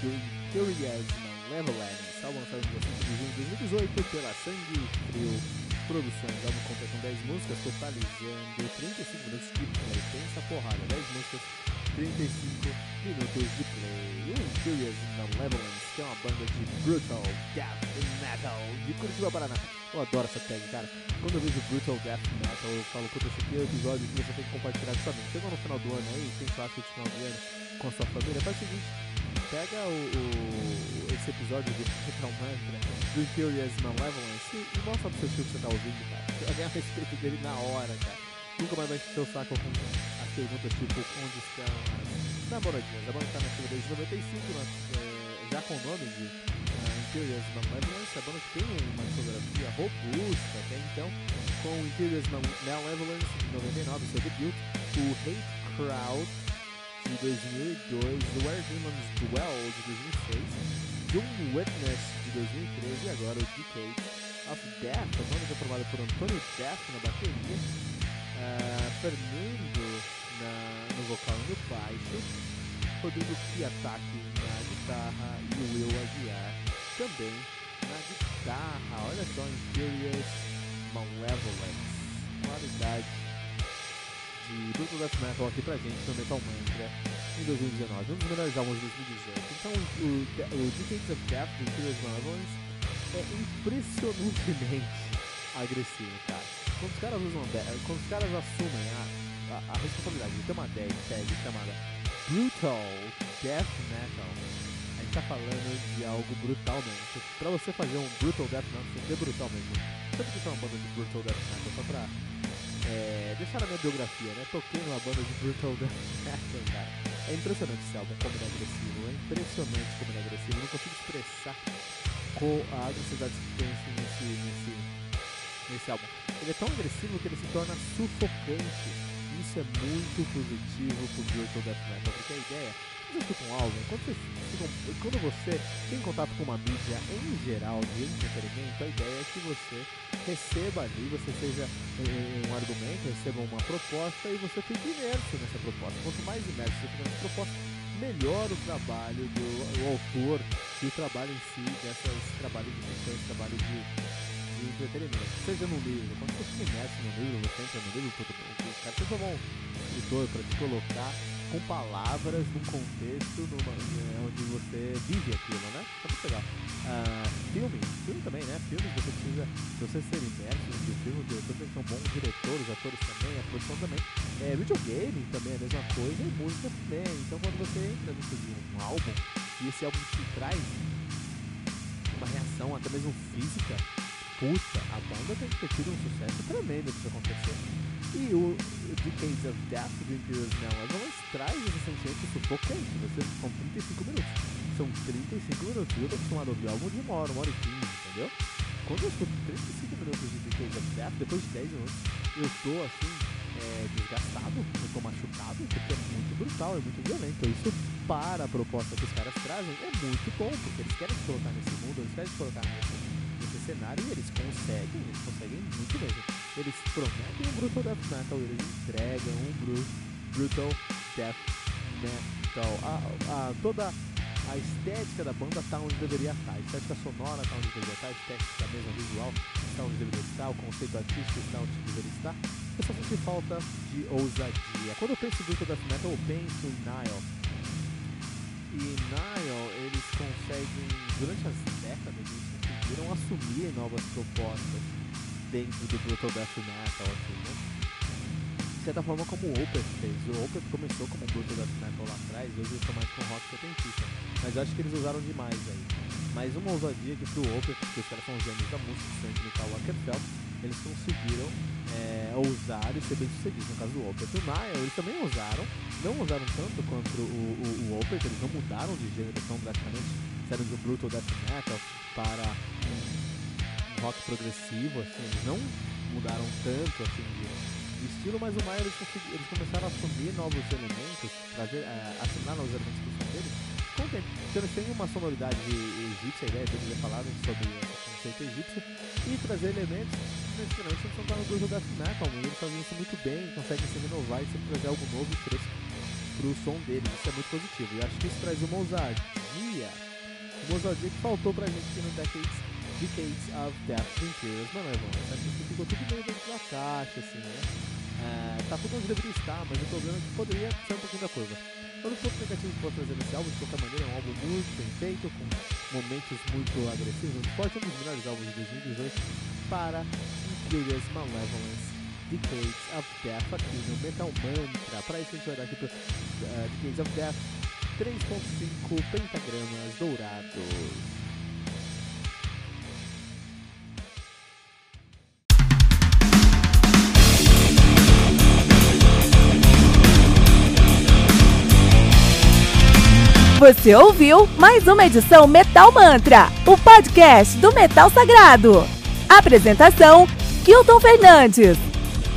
Do Curious Malevolence, álbum lançado dia 5 de junho de 2018 pela Sangue Frio Produções. O álbum conta com 10 músicas, totalizando 35 minutos de play. Pensa porrada, 10 músicas, 35 minutos de play. O Curious Malevolence, que é uma banda de brutal death metal de Curitiba, Paraná. Eu adoro essa tag, cara. Quando eu vejo Brutal Death Metal, eu falo, puta, esse aqui é o episódio que você tem que compartilhar com sua. Chegou no final do ano aí, tem churrasco de final do ano com a sua família, faz o seguinte, pega o, o esse episódio do Metal Mantra, do Imperious Malevolence, e, e mostra pro seu tio que você tá ouvindo, cara. Você vai ganhar respeito dele na hora, cara. Nunca mais vai encher o saco com as perguntas tipo, onde estão as namoradinhas. A banda tá nativa desde 95, nós, é, já com o nome de Imperious Malevolence, a banda tem uma discografia robusta até então, com o Imperious Malevolence de 99, seu debut, o Hate Crowd de 2002, o Where Demons Dwell de 2006, Doom Witness de 2013 e agora o Decade of Death, a banda é formada por Antônio Death na bateria, uh, Fernando na, no vocal e no baixo, Rodrigo Kiataki na guitarra e Will Aguiar também na guitarra. Olha só, Imperious Malevolence. Qualidade de Brutal Death Metal aqui pra gente no Metal Mantra em 2019. Um dos melhores álbuns de 2018. Então, o, o Decades of Death do Imperious Malevolence é impressionantemente agressivo, cara. Quando os caras usam quando os caras assumem a, a, a responsabilidade de ter uma tag, tag chamada Brutal Death Metal a gente tá falando de algo brutal mesmo. Pra você fazer um Brutal Death Metal, você tem brutal mesmo. Sabe que é uma banda de Brutal Death Metal? Só pra é, deixar na minha biografia, né? Toquei numa banda de Brutal Death. É impressionante esse álbum, como ele é agressivo. É impressionante como ele é agressivo. Eu não consigo expressar com a agressividade que tem assim, nesse, nesse, nesse álbum. Ele é tão agressivo que ele se torna sufocante. Isso é muito positivo pro Brutal Death Metal, porque a ideia você escuta um álbum, quando você, quando você tem contato com uma mídia em geral de entretenimento, a ideia é que você receba ali, você seja um, um argumento, receba uma proposta e você fique imerso nessa proposta. Quanto mais imerso você fica nessa proposta, melhor o trabalho do o autor e o trabalho em si dessas trabalhos de ficção, trabalho de, de entretenimento. Seja no livro, quando você fica imerso no livro, você entra no livro, o cara que um escritor para te colocar com palavras num contexto numa, é, onde você vive aquilo, né? Muito legal. Uh, filme, filme também, né? Filmes você precisa, se você ser imerso no filme, o diretor tem que ser um bom diretor, os atores também, a produção também. É, videogame também é a mesma coisa e música também. Então quando você entra dentro de um álbum e esse álbum te traz uma reação até mesmo física, puta, a banda tem que ter tido um sucesso tremendo isso acontecer. E o Decades of Death do Imperious Malevolence traz esse sentimento sufocante. Você, são 35 minutos. São 35 minutos. Eu tô acostumado a ouvir álbum de uma hora, uma hora e 15, entendeu? Quando eu escuto 35 minutos de Decades of Death, depois de 10 minutos, eu tô assim, é, desgastado, eu tô machucado, porque é muito brutal, é muito violento. Isso, para a proposta que os caras trazem, é muito bom, porque eles querem se colocar nesse mundo, eles querem se colocar nesse cenário e eles conseguem, eles conseguem muito mesmo. Eles prometem um Brutal Death Metal, eles entregam um bru Brutal Death Metal. A, a, toda a estética da banda está onde deveria estar, a estética sonora está onde deveria estar, a estética mesmo visual está onde deveria estar, o conceito artístico está onde deveria estar. Eu só senti falta de ousadia. Quando eu penso em Brutal Death Metal, eu penso em Nile. E Nile, eles conseguem, durante as décadas, conseguiram assumir novas propostas dentro do Brutal Death Metal, assim, né? De certa forma como o Opeth fez. O Opeth começou como um Brutal Death Metal lá atrás, hoje eles estão mais com rock setentista. Mas eu acho que eles usaram demais aí. Mais uma ousadia que pro Opeth, porque os caras são gênios da música, Sandy Michael Wackerfeld, eles conseguiram é, ousar e ser bem sucedidos. No caso do Opeth o Nile, eles também ousaram, não usaram tanto quanto o, o, o Opeth, eles não mudaram de gênero tão drasticamente, saíram do Brutal Death Metal para um rock progressivo, assim, eles não mudaram tanto assim de, de estilo, mas o Maia eles, eles, começaram a assumir novos elementos, trazer, uh, assinar novos elementos que são deles, com o. Então eles têm uma sonoridade egípcia, a ideia deles é falar sobre esse conceito egípcio, e trazer elementos necessariamente não estão no grupo death metal, e eles fazem isso muito bem, conseguem se renovar e sempre trazer algo novo e fresco pro som deles. Isso é muito positivo. E acho que isso traz uma ousadia. Ousadia que faltou pra gente aqui no Decades, Decades of Death do Imperials Malevolence. Acho que ficou tudo meio dentro da caixa, assim, né? É, tá tudo onde deveria estar, mas o problema é que poderia ser um pouquinho da curva. Eu não ponto negativo que posso trazer nesse álbum, de qualquer maneira, é um álbum muito bem feito, com momentos muito agressivos, muito fortes, um dos melhores álbuns de 2018 para Imperious Malevolence. Decades of Death aqui no Metal Mantra. Para isso a gente vai dar aqui uh, Decades of Death 3.5 pentagramas dourados. Você ouviu mais uma edição Metal Mantra, o podcast do Metal Sagrado. Apresentação: Kilton Fernandes.